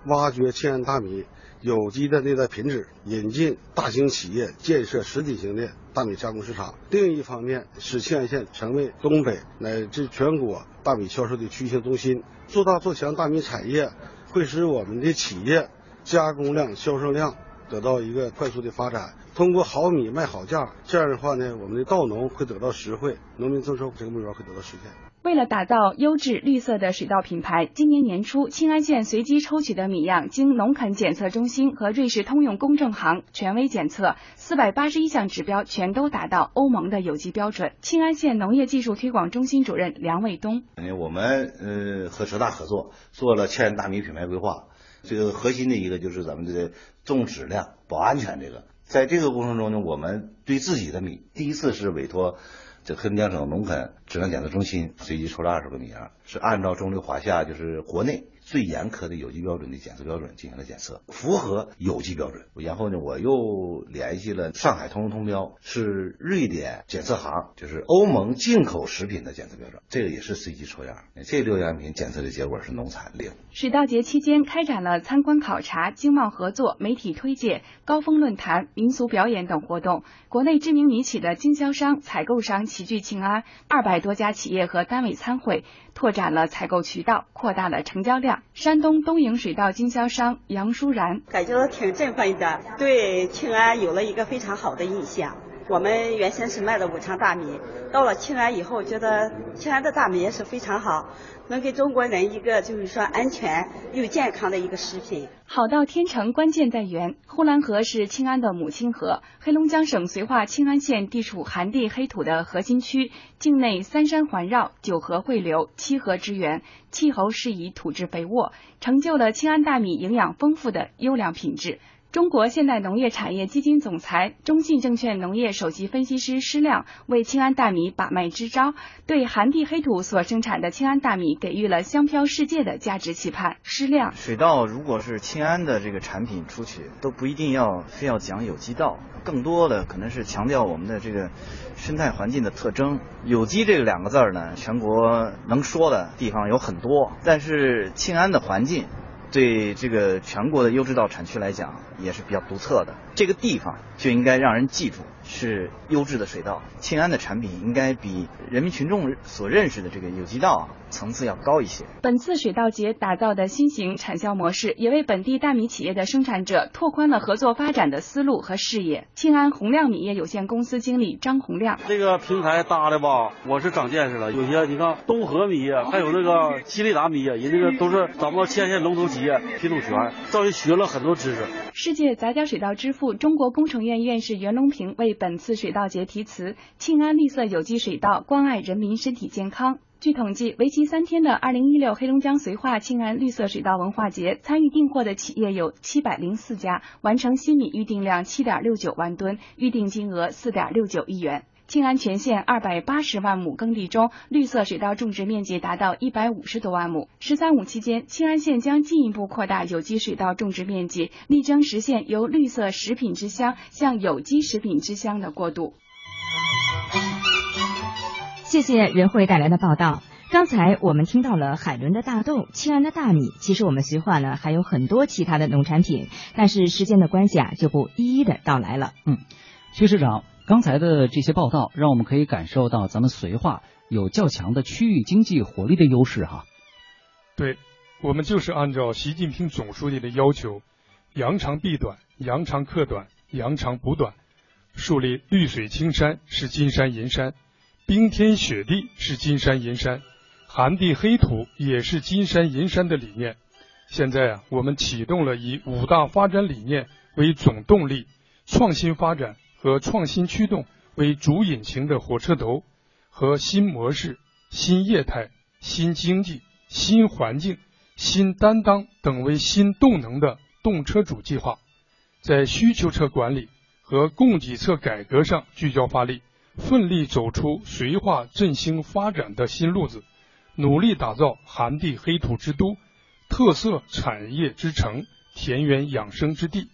Speaker 31: 挖掘庆安大米有机的内在品质，引进大型企业，建设实体型的大米加工市场；另一方面，使庆安县成为东北乃至全国大米销售的区域性中心。做大做强大米产业，会使我们的企业加工量、销售量。得到一个快速的发展，通过好米卖好价，这样的话呢，我们的稻农会得到实惠，农民增收这个目标会得到实现。
Speaker 30: 为了打造优质绿色的水稻品牌，今年年初，庆安县随机抽取的米样经农垦检测中心和瑞士通用公证行权威检测，四百八十一项指标全都达到欧盟的有机标准。庆安县农业技术推广中心主任梁卫东：
Speaker 32: 我们呃和浙大合作做了庆安大米品牌规划，这个核心的一个就是咱们这个重质量、保安全这个，在这个过程中呢，我们对自己的米第一次是委托。这黑龙江省农垦质量检测中心随机抽了二十个米样，是按照中绿华夏就是国内最严苛的有机标准的检测标准进行了检测，符合有机标准。然后呢，我又联系了上海通用通标，是瑞典检测行，就是欧盟进口食品的检测标准，这个也是随机抽样。这六样品检测的结果是农残零。
Speaker 30: 水稻节期间开展了参观考察、经贸合作、媒体推介、高峰论坛、民俗表演等活动，国内知名米企的经销商、采购商。齐聚庆安，二百多家企业和单位参会，拓展了采购渠道，扩大了成交量。山东东营水稻经销商杨淑然
Speaker 33: 感觉到挺振奋的，对庆安有了一个非常好的印象。我们原先是卖的五常大米，到了庆安以后，觉得庆安的大米也是非常好。能给中国人一个就是说安全又健康的一个食品。
Speaker 30: 好到天成，关键在源。呼兰河是庆安的母亲河，黑龙江省绥化庆安县地处寒地黑土的核心区，境内三山环绕，九河汇流，七河之源，气候适宜，土质肥沃，成就了庆安大米营养丰富的优良品质。中国现代农业产业基金总裁、中信证券农业首席分析师施亮为庆安大米把脉支招，对寒地黑土所生产的庆安大米给予了香飘世界的价值期盼。施亮，
Speaker 34: 水稻如果是庆安的这个产品出去，都不一定要非要讲有机稻，更多的可能是强调我们的这个生态环境的特征。有机这两个字儿呢，全国能说的地方有很多，但是庆安的环境。对这个全国的优质稻产区来讲，也是比较独特的。这个地方就应该让人记住是优质的水稻。庆安的产品应该比人民群众所认识的这个有机稻。层次要高一些。
Speaker 30: 本次水稻节打造的新型产销模式，也为本地大米企业的生产者拓宽了合作发展的思路和视野。庆安宏亮米业有限公司经理张洪亮，
Speaker 35: 这个平台搭的吧，我是长见识了。有些你看东河米业，还有那个西利达米业，人这个都是咱们千县龙头企业，品种全，这里学了很多知识。
Speaker 30: 世界杂交水稻之父、中国工程院院士袁隆平为本次水稻节题词：“庆安绿色有机水稻，关爱人民身体健康。”据统计，为期三天的二零一六黑龙江绥化庆安绿色水稻文化节，参与订货的企业有七百零四家，完成新米预定量七点六九万吨，预定金额四点六九亿元。庆安全县二百八十万亩耕地中，绿色水稻种植面积达到一百五十多万亩。“十三五”期间，庆安县将进一步扩大有机水稻种植面积，力争实现由绿色食品之乡向有机食品之乡的过渡。
Speaker 2: 谢谢任慧带来的报道。刚才我们听到了海伦的大豆、庆安的大米，其实我们绥化呢还有很多其他的农产品，但是时间的关系啊，就不一一的道来了。
Speaker 1: 嗯，薛市长，刚才的这些报道，让我们可以感受到咱们绥化有较强的区域经济活力的优势哈。
Speaker 3: 对，我们就是按照习近平总书记的要求，扬长避短，扬长克短，扬长补短，树立绿水青山是金山银山。冰天雪地是金山银山，寒地黑土也是金山银山的理念。现在啊，我们启动了以五大发展理念为总动力，创新发展和创新驱动为主引擎的火车头，和新模式、新业态、新经济、新环境、新担当等为新动能的动车主计划，在需求侧管理和供给侧改革上聚焦发力。奋力走出绥化振兴发展的新路子，努力打造寒地黑土之都、特色产业之城、田园养生之地。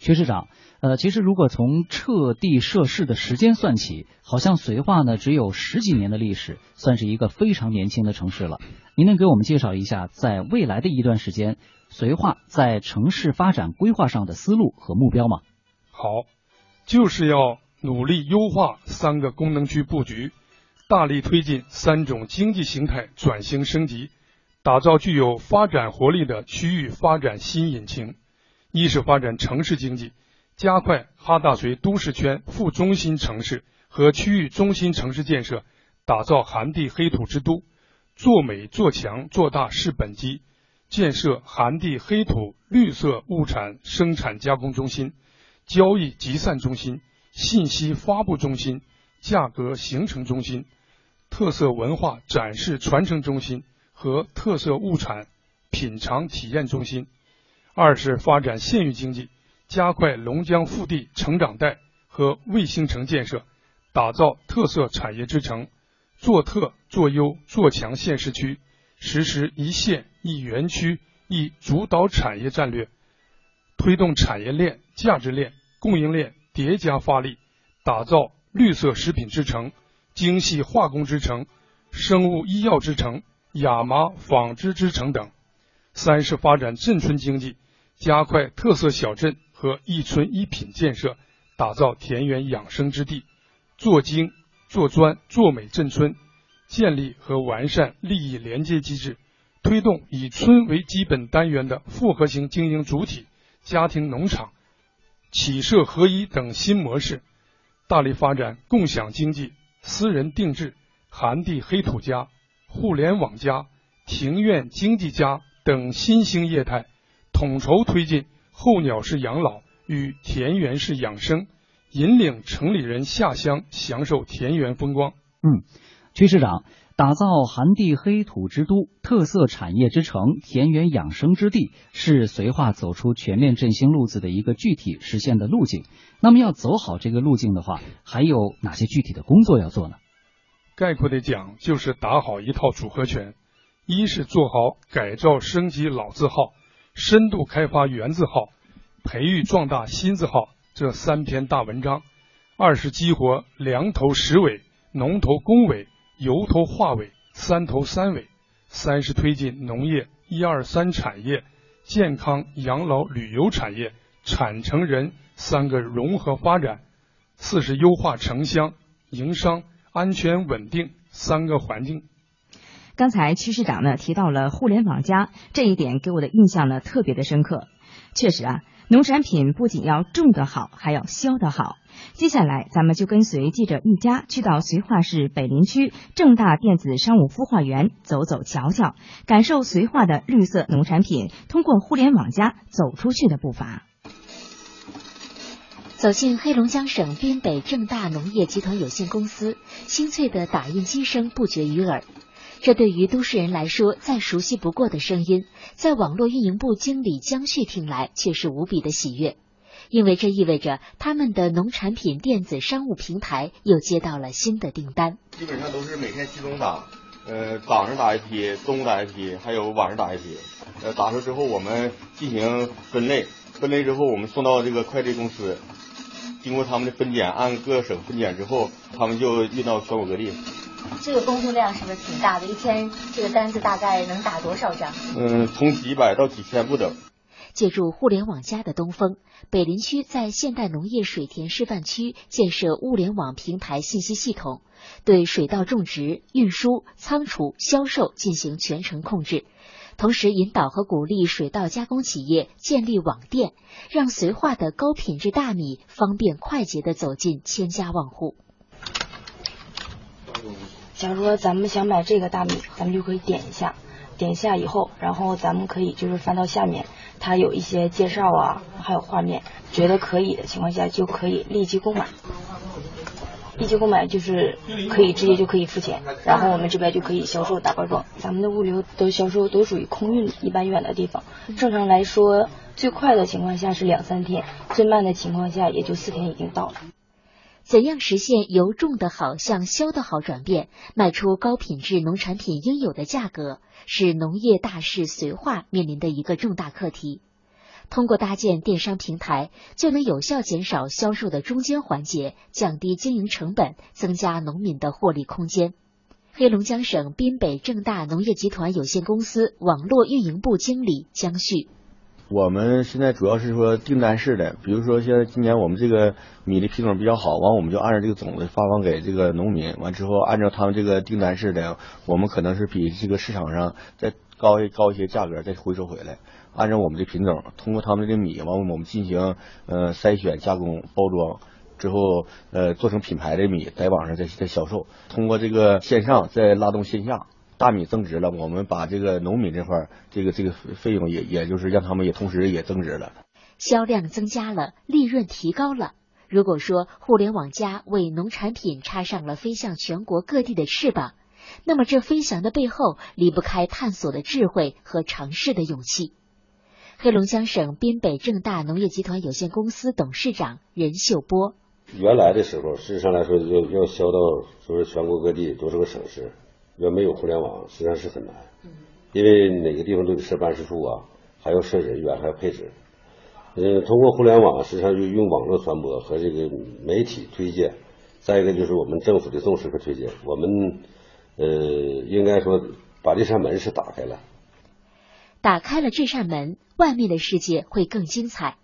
Speaker 1: 薛市长，呃，其实如果从撤地设市的时间算起，好像绥化呢只有十几年的历史，算是一个非常年轻的城市了。您能给我们介绍一下，在未来的一段时间，绥化在城市发展规划上的思路和目标吗？
Speaker 3: 好，就是要。努力优化三个功能区布局，大力推进三种经济形态转型升级，打造具有发展活力的区域发展新引擎。一是发展城市经济，加快哈大绥都市圈副中心城市和区域中心城市建设，打造寒地黑土之都，做美做强做大是本基，建设寒地黑土绿色物产生产加工中心、交易集散中心、信息发布中心、价格形成中心、特色文化展示传承中心和特色物产品尝体验中心。二是发展县域经济，加快龙江腹地成长带和卫星城建设，打造特色产业之城，做特做优做强县市区，实施一县一园区一主导产业战略，推动产业链、价值链、供应链叠加发力，打造绿色食品之城、精细化工之城、生物医药之城、亚麻纺织之城等。三是发展镇村经济。加快特色小镇和一村一品建设，打造田园养生之地，做精、做专、做美镇村，建立和完善利益连接机制，推动以村为基本单元的复合型经营主体家庭农场、企社合一等新模式，大力发展共享经济、私人定制、寒地黑土家、互联网家、庭院经济家等新兴业态。统筹推进候鸟式养老与田园式养生，引领城里人下乡享受田园风光。
Speaker 1: 嗯，区市长打造寒地黑土之都、特色产业之城、田园养生之地，是绥化走出全面振兴路子的一个具体实现的路径。那么要走好这个路径的话，还有哪些具体的工作要做呢？
Speaker 3: 概括的讲，就是打好一套组合拳，一是做好改造升级老字号。深度开发原字号，培育壮大新字号这三篇大文章；二是激活粮头实尾、农头工尾、油头化尾三头三尾；三是推进农业一二三产业、健康养老旅游产业、产城人三个融合发展；四是优化城乡营商安全稳定三个环境。
Speaker 2: 刚才区市长呢提到了互联网加这一点，给我的印象呢特别的深刻。确实啊，农产品不仅要种得好，还要销得好。接下来，咱们就跟随记者一家去到绥化市北林区正大电子商务孵化园走走瞧瞧，感受绥化的绿色农产品通过互联网加走出去的步伐。
Speaker 7: 走进黑龙江省滨北正大农业集团有限公司，清脆的打印机声不绝于耳。这对于都市人来说再熟悉不过的声音，在网络运营部经理江旭听来却是无比的喜悦，因为这意味着他们的农产品电子商务平台又接到了新的订单。
Speaker 36: 基本上都是每天集中打，呃，早上打一批，中午打一批，还有晚上打一批。呃，打出之后我们进行分类，分类之后我们送到这个快递公司，经过他们的分拣，按各省分拣之后，他们就运到全国各地。
Speaker 7: 这个工作量是不是挺大的？一天这个单子大概能打多少张？
Speaker 36: 嗯，从几百到几千不等。
Speaker 7: 借助互联网加的东风，北林区在现代农业水田示范区建设物联网平台信息系统，对水稻种植、运输、仓储、销售进行全程控制，同时引导和鼓励水稻加工企业建立网店，让绥化的高品质大米方便快捷地走进千家万户。
Speaker 37: 假如说咱们想买这个大米，咱们就可以点一下，点一下以后，然后咱们可以就是翻到下面，它有一些介绍啊，还有画面，觉得可以的情况下就可以立即购买。立即购买就是可以直接就可以付钱，然后我们这边就可以销售大包装。咱们的物流都销售都属于空运，一般远的地方，正常来说最快的情况下是两三天，最慢的情况下也就四天已经到了。
Speaker 7: 怎样实现由种的好向销的好转变，卖出高品质农产品应有的价格，是农业大市绥化面临的一个重大课题。通过搭建电商平台，就能有效减少销售的中间环节，降低经营成本，增加农民的获利空间。黑龙江省滨北正大农业集团有限公司网络运营部经理江旭。
Speaker 36: 我们现在主要是说订单式的，比如说现在今年我们这个米的品种比较好，完我们就按照这个种子发放给这个农民，完之后按照他们这个订单式的，我们可能是比这个市场上再高一高一些价格再回收回来，按照我们的品种，通过他们的米，完我们进行呃筛选、加工、包装，之后呃做成品牌的米，在网上再再销售。通过这个线上再拉动线下，大米增值了，我们把这个农民这块这个这个费用也也就是让他们也同时也增值了。
Speaker 14: 销量增加了，利润提高了。如果说互联网加为农产品插上了飞向全国各地的翅膀，那么这飞翔的背后离不开探索的智慧和尝试的勇气。黑龙江省滨北正大农业集团有限公司董事长任秀波：
Speaker 38: 原来的时候，事实上来说，要要销到说是全国各地多少个省市，要没有互联网，实际上是很难。因为哪个地方都得设办事处啊，还要设人员，还要配置。呃，通过互联网，实际上就用网络传播和这个媒体推荐，再一个就是我们政府的重视和推荐，我们呃应该说把这扇门是打开了。
Speaker 14: 打开了这扇门，外面的世界会更精彩。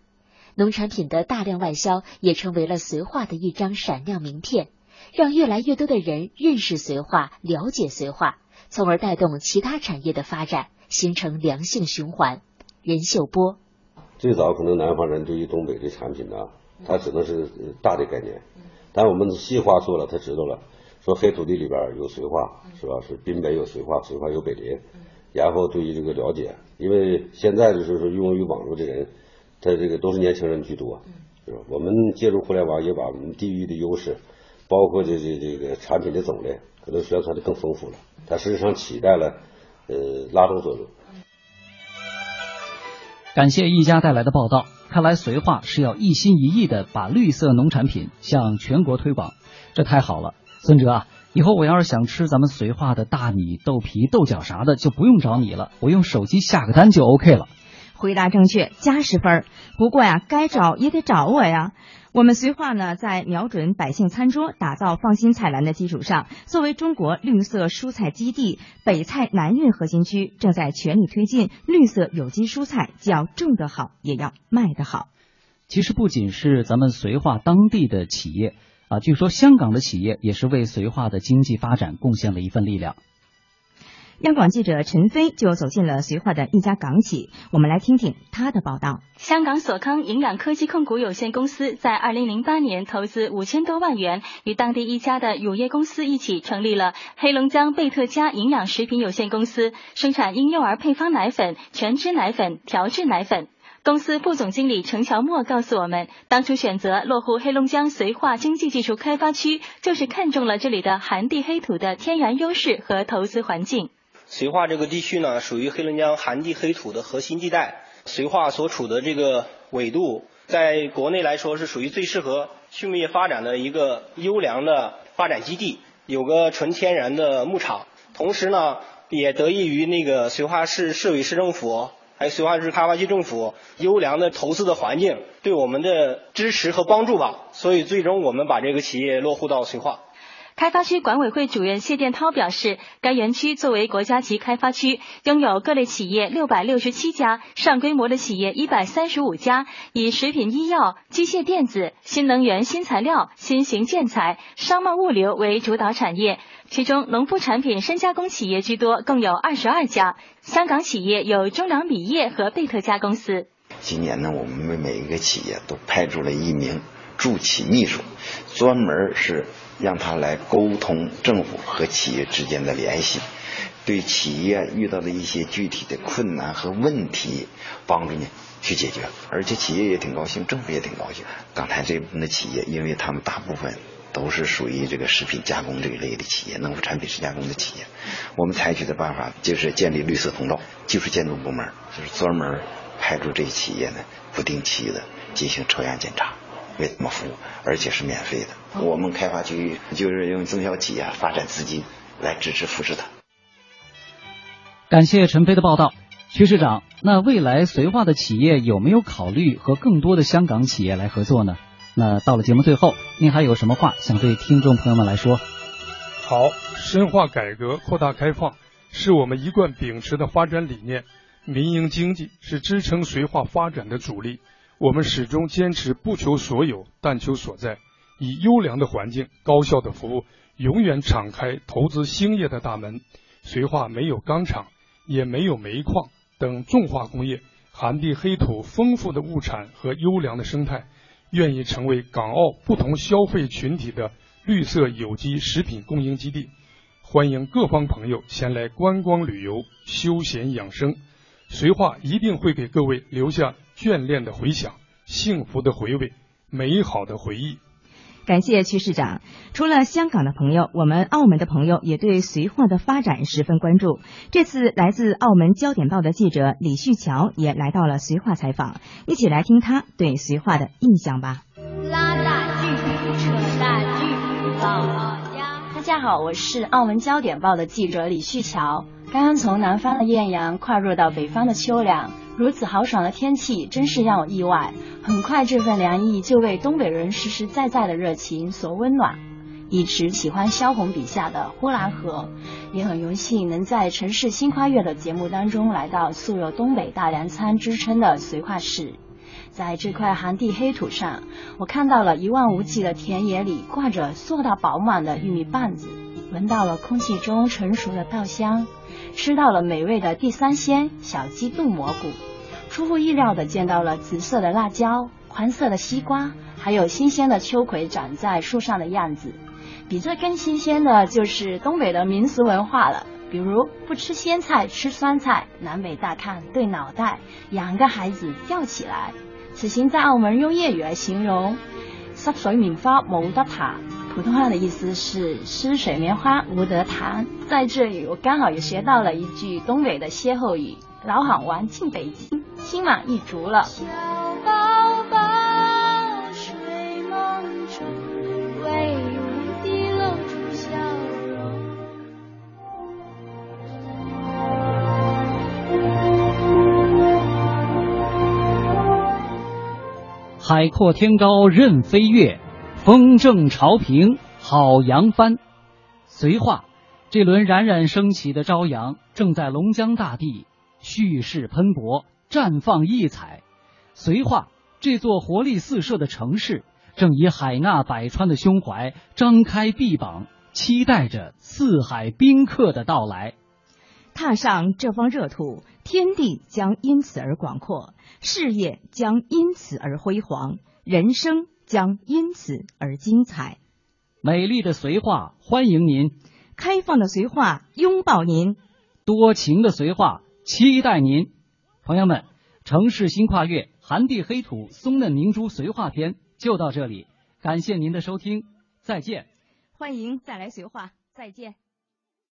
Speaker 14: 农产品的大量外销也成为了绥化的一张闪亮名片，让越来越多的人认识绥化、了解绥化，从而带动其他产业的发展，形成良性循环。任秀波。
Speaker 38: 最早可能南方人对于东北的产品呢，他只能是大的概念，但我们细化做了，他知道了，说黑土地里边有绥化，是吧？是滨北有绥化，绥化有北林，然后对于这个了解，因为现在就是说用于网络的人，他这个都是年轻人居多，是吧？我们借助互联网，也把我们地域的优势，包括这这这个产品的种类，可能宣传的更丰富了，它实际上起到了呃拉动作用。
Speaker 1: 感谢一家带来的报道。看来绥化是要一心一意的把绿色农产品向全国推广，这太好了。孙哲啊，以后我要是想吃咱们绥化的大米、豆皮、豆角啥的，就不用找你了，我用手机下个单就 OK 了。
Speaker 2: 回答正确，加十分。不过呀，该找也得找我呀。我们绥化呢，在瞄准百姓餐桌、打造放心菜篮的基础上，作为中国绿色蔬菜基地、北菜南运核心区，正在全力推进绿色有机蔬菜，既要种得好，也要卖得好。
Speaker 1: 其实不仅是咱们绥化当地的企业啊，据说香港的企业也是为绥化的经济发展贡献了一份力量。
Speaker 2: 央广记者陈飞就走进了绥化的一家港企，我们来听听他的报道。
Speaker 14: 香港索康营养科技控股有限公司在二零零八年投资五千多万元，与当地一家的乳业公司一起成立了黑龙江贝特佳营养食品有限公司，生产婴幼儿配方奶粉、全脂奶粉、调制奶粉。公司副总经理程乔墨告诉我们，当初选择落户黑龙江绥化经济技术开发区，就是看中了这里的寒地黑土的天然优势和投资环境。
Speaker 39: 绥化这个地区呢，属于黑龙江寒地黑土的核心地带。绥化所处的这个纬度，在国内来说是属于最适合畜牧业发展的一个优良的发展基地，有个纯天然的牧场。同时呢，也得益于那个绥化市市委市政府，还有绥化市开发区政府优良的投资的环境，对我们的支持和帮助吧。所以最终我们把这个企业落户到绥化。
Speaker 14: 开发区管委会主任谢殿涛表示，该园区作为国家级开发区，拥有各类企业六百六十七家，上规模的企业一百三十五家，以食品医药、机械电子、新能源新材料、新型建材、商贸物流为主导产业，其中农副产品深加工企业居多，共有二十二家。香港企业有中粮米业和贝特家公司。
Speaker 36: 今年呢，我们为每一个企业都派出了一名驻企秘书，专门是。让他来沟通政府和企业之间的联系，对企业遇到的一些具体的困难和问题，帮助你去解决。而且企业也挺高兴，政府也挺高兴。刚才这部分的企业，因为他们大部分都是属于这个食品加工这一类的企业，农副产品深加工的企业，我们采取的办法就是建立绿色通道，技术监督部门就是专门派出这些企业呢，不定期的进行抽样检查。为他们服务，而且是免费的。我们开发区就是用中小企业发展资金来支持扶持它。
Speaker 1: 感谢陈飞的报道，徐市长。那未来绥化的企业有没有考虑和更多的香港企业来合作呢？那到了节目最后，您还有什么话想对听众朋友们来说？
Speaker 3: 好，深化改革，扩大开放，是我们一贯秉持的发展理念。民营经济是支撑绥化发展的主力。我们始终坚持不求所有，但求所在，以优良的环境、高效的服务，永远敞开投资兴业的大门。绥化没有钢厂，也没有煤矿等重化工业，寒地黑土丰富的物产和优良的生态，愿意成为港澳不同消费群体的绿色有机食品供应基地。欢迎各方朋友前来观光旅游、休闲养生。绥化一定会给各位留下眷恋的回响、幸福的回味、美好的回忆。
Speaker 2: 感谢曲市长。除了香港的朋友，我们澳门的朋友也对绥化的发展十分关注。这次来自澳门焦点报的记者李旭桥也来到了绥化采访，一起来听他对绥化的印象吧。
Speaker 40: 拉大锯，扯大锯，老家。大家好，我是澳门焦点报的记者李旭桥。刚刚从南方的艳阳跨入到北方的秋凉，如此豪爽的天气真是让我意外。很快，这份凉意就为东北人实实在在的热情所温暖。一直喜欢萧红笔下的呼兰河，也很荣幸能在《城市新跨越》的节目当中来到素有东北大粮仓之称的绥化市。在这块寒地黑土上，我看到了一望无际的田野里挂着硕大饱满的玉米棒子，闻到了空气中成熟的稻香。吃到了美味的地三鲜小鸡炖蘑菇，出乎意料的见到了紫色的辣椒、黄色的西瓜，还有新鲜的秋葵长在树上的样子。比这更新鲜的就是东北的民俗文化了，比如不吃鲜菜吃酸菜，南北大炕对脑袋，养个孩子吊起来。此行在澳门用粤语来形容，湿水棉花冇得弹。普通话的意思是湿水棉花无得弹。在这里，我刚好也学到了一句东北的歇后语：老好玩进北京，心满意足了。小宝宝睡梦中，微微地露出笑容。
Speaker 1: 海阔天高任飞跃。风正潮平好扬帆，绥化这轮冉冉升起的朝阳，正在龙江大地蓄势喷薄，绽放异彩。绥化这座活力四射的城市，正以海纳百川的胸怀张开臂膀，期待着四海宾客的到来。
Speaker 2: 踏上这方热土，天地将因此而广阔，事业将因此而辉煌，人生。将因此而精彩。
Speaker 1: 美丽的绥化欢迎您，
Speaker 2: 开放的绥化拥抱您，
Speaker 1: 多情的绥化期待您。朋友们，城市新跨越，寒地黑土，松嫩明珠绥化篇就到这里，感谢您的收听，再见。
Speaker 2: 欢迎再来绥化，再见。